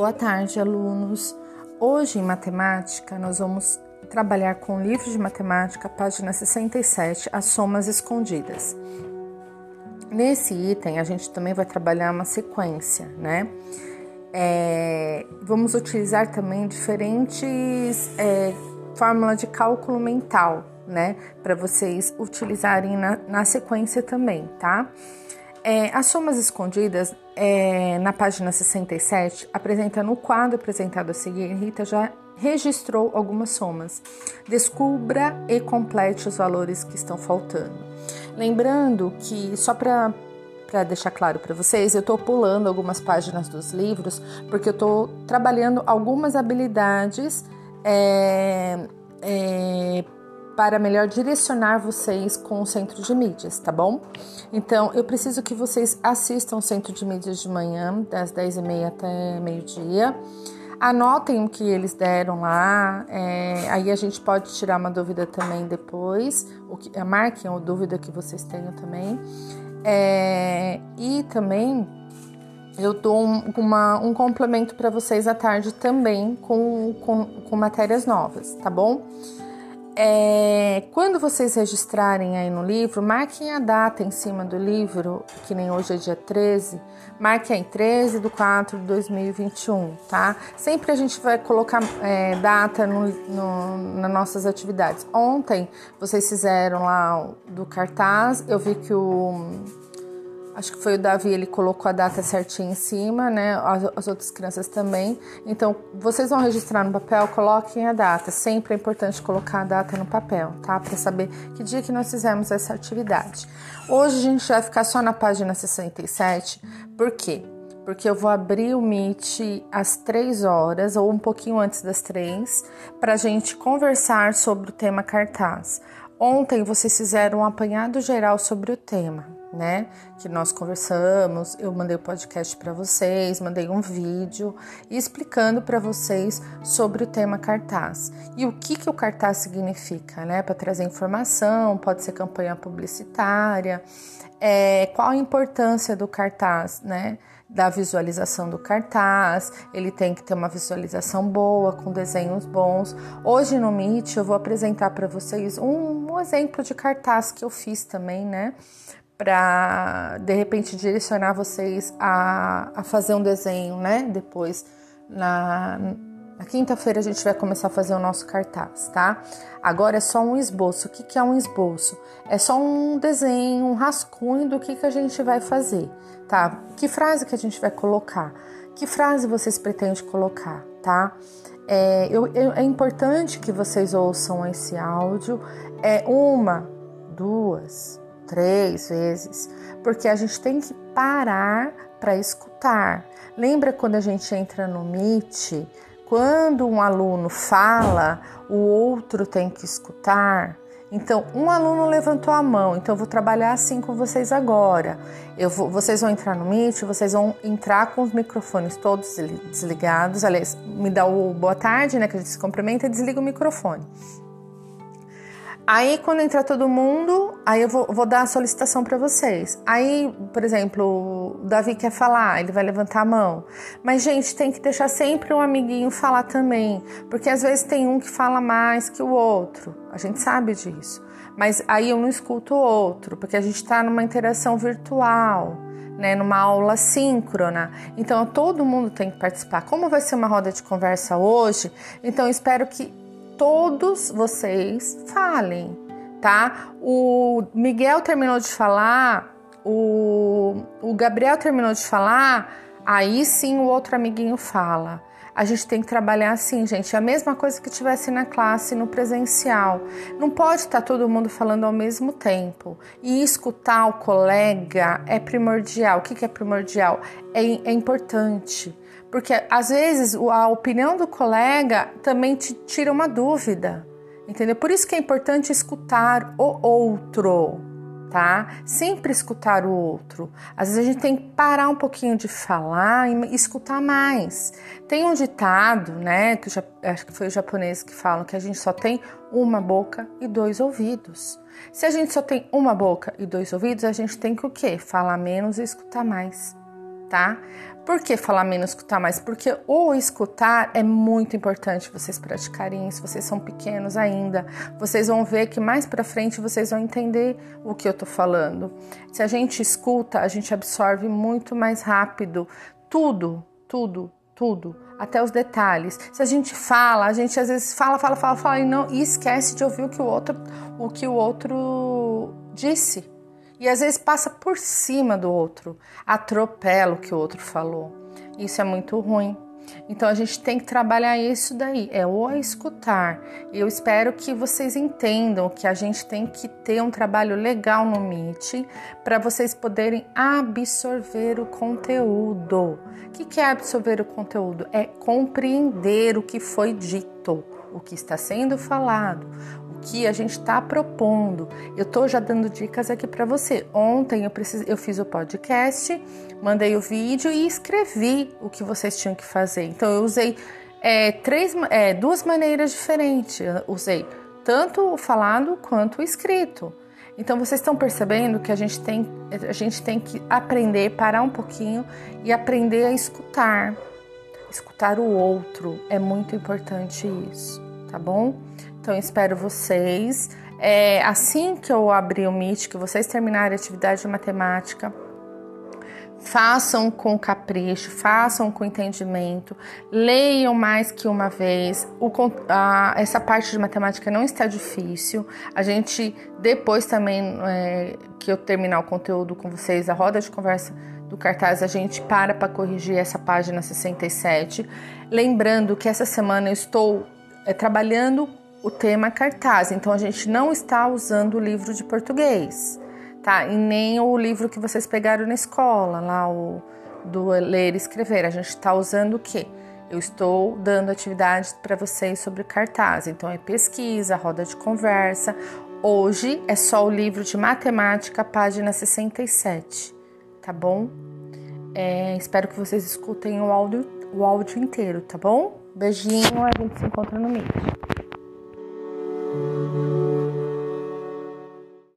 Boa tarde, alunos. Hoje em matemática nós vamos trabalhar com o livro de matemática, página 67, as somas escondidas. Nesse item a gente também vai trabalhar uma sequência, né? É, vamos utilizar também diferentes é, fórmulas de cálculo mental, né? Para vocês utilizarem na, na sequência também, tá? É, as somas escondidas, é, na página 67, apresenta no quadro apresentado a seguir, Rita já registrou algumas somas. Descubra e complete os valores que estão faltando. Lembrando que, só para para deixar claro para vocês, eu estou pulando algumas páginas dos livros porque eu estou trabalhando algumas habilidades é, é, para melhor direcionar vocês com o centro de mídias, tá bom? Então, eu preciso que vocês assistam o centro de mídias de manhã, das 10h30 até meio-dia. Anotem o que eles deram lá, é, aí a gente pode tirar uma dúvida também depois, o que, marquem a dúvida que vocês tenham também. É, e também eu dou um, uma, um complemento para vocês à tarde também com, com, com matérias novas, tá bom? É, quando vocês registrarem aí no livro, marquem a data em cima do livro, que nem hoje é dia 13, marquem aí 13 de 4 de 2021, tá? Sempre a gente vai colocar é, data no, no, nas nossas atividades. Ontem vocês fizeram lá do cartaz, eu vi que o Acho que foi o Davi, ele colocou a data certinha em cima, né? As, as, outras crianças também. Então, vocês vão registrar no papel, coloquem a data. Sempre é importante colocar a data no papel, tá? Para saber que dia que nós fizemos essa atividade. Hoje a gente vai ficar só na página 67. Por quê? Porque eu vou abrir o Meet às 3 horas ou um pouquinho antes das 3 para a gente conversar sobre o tema cartaz. Ontem vocês fizeram um apanhado geral sobre o tema né? Que nós conversamos, eu mandei o podcast para vocês, mandei um vídeo explicando para vocês sobre o tema cartaz e o que, que o cartaz significa, né? Para trazer informação, pode ser campanha publicitária, é, qual a importância do cartaz, né? Da visualização do cartaz, ele tem que ter uma visualização boa, com desenhos bons. Hoje no Meet eu vou apresentar para vocês um, um exemplo de cartaz que eu fiz também, né? para de repente direcionar vocês a, a fazer um desenho, né? Depois na, na quinta-feira a gente vai começar a fazer o nosso cartaz, tá? Agora é só um esboço. O que, é um esboço? É só um desenho, um rascunho do que, que a gente vai fazer, tá? Que frase que a gente vai colocar? Que frase vocês pretendem colocar, tá? É, eu, é importante que vocês ouçam esse áudio é uma, duas, três vezes, porque a gente tem que parar para escutar. Lembra quando a gente entra no Meet? Quando um aluno fala, o outro tem que escutar. Então, um aluno levantou a mão, então eu vou trabalhar assim com vocês agora. Eu vou, vocês vão entrar no Meet, vocês vão entrar com os microfones todos desligados. Aliás, me dá o boa tarde, né? Que a gente se cumprimenta e desliga o microfone. Aí, quando entrar todo mundo, aí eu vou, vou dar a solicitação para vocês. Aí, por exemplo, o Davi quer falar, ele vai levantar a mão. Mas, gente, tem que deixar sempre um amiguinho falar também, porque às vezes tem um que fala mais que o outro. A gente sabe disso. Mas aí eu não escuto o outro, porque a gente está numa interação virtual. Né, numa aula síncrona. Então todo mundo tem que participar. Como vai ser uma roda de conversa hoje, então espero que todos vocês falem, tá? O Miguel terminou de falar, o, o Gabriel terminou de falar, aí sim o outro amiguinho fala. A gente tem que trabalhar assim, gente. É a mesma coisa que tivesse na classe, no presencial. Não pode estar todo mundo falando ao mesmo tempo. E escutar o colega é primordial. O que é primordial? É, é importante. Porque às vezes a opinião do colega também te tira uma dúvida, entendeu? Por isso que é importante escutar o outro, tá? Sempre escutar o outro. Às vezes a gente tem que parar um pouquinho de falar e escutar mais. Tem um ditado, né, que já, acho que foi o japonês que falam que a gente só tem uma boca e dois ouvidos. Se a gente só tem uma boca e dois ouvidos, a gente tem que o quê? Falar menos e escutar mais tá? Por que falar menos, escutar mais? Porque o escutar é muito importante vocês praticarem isso. Vocês são pequenos ainda. Vocês vão ver que mais para frente vocês vão entender o que eu tô falando. Se a gente escuta, a gente absorve muito mais rápido tudo, tudo, tudo, até os detalhes. Se a gente fala, a gente às vezes fala, fala, fala, fala e não e esquece de ouvir o que o outro, o que o outro disse. E às vezes passa por cima do outro, atropela o que o outro falou. Isso é muito ruim. Então a gente tem que trabalhar isso daí, é o escutar. Eu espero que vocês entendam que a gente tem que ter um trabalho legal no Meet para vocês poderem absorver o conteúdo. O que é absorver o conteúdo? É compreender o que foi dito, o que está sendo falado, que a gente está propondo. Eu estou já dando dicas aqui para você. Ontem eu, precis... eu fiz o podcast, mandei o vídeo e escrevi o que vocês tinham que fazer. Então eu usei é, três, é, duas maneiras diferentes. Eu usei tanto o falado quanto o escrito. Então vocês estão percebendo que a gente tem, a gente tem que aprender, parar um pouquinho e aprender a escutar. Escutar o outro é muito importante isso, tá bom? Então espero vocês. É, assim que eu abrir o Meet, que vocês terminarem a atividade de matemática, façam com capricho, façam com entendimento, leiam mais que uma vez. O, a, essa parte de matemática não está difícil. A gente, depois também é, que eu terminar o conteúdo com vocês, a roda de conversa do cartaz, a gente para para corrigir essa página 67. Lembrando que essa semana eu estou é, trabalhando o tema cartaz. Então a gente não está usando o livro de português, tá? E nem o livro que vocês pegaram na escola, lá o do ler e escrever. A gente está usando o quê? Eu estou dando atividades para vocês sobre cartaz. Então é pesquisa, roda de conversa. Hoje é só o livro de matemática, página 67, tá bom? É, espero que vocês escutem o áudio, o áudio inteiro, tá bom? Beijinho, a gente se encontra no vídeo.